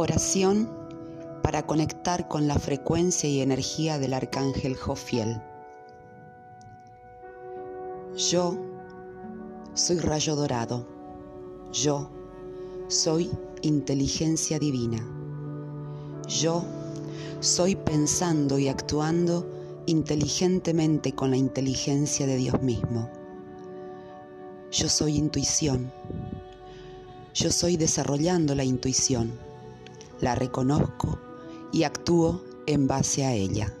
Oración para conectar con la frecuencia y energía del arcángel Jofiel. Yo soy rayo dorado. Yo soy inteligencia divina. Yo soy pensando y actuando inteligentemente con la inteligencia de Dios mismo. Yo soy intuición. Yo soy desarrollando la intuición la reconozco y actúo en base a ella.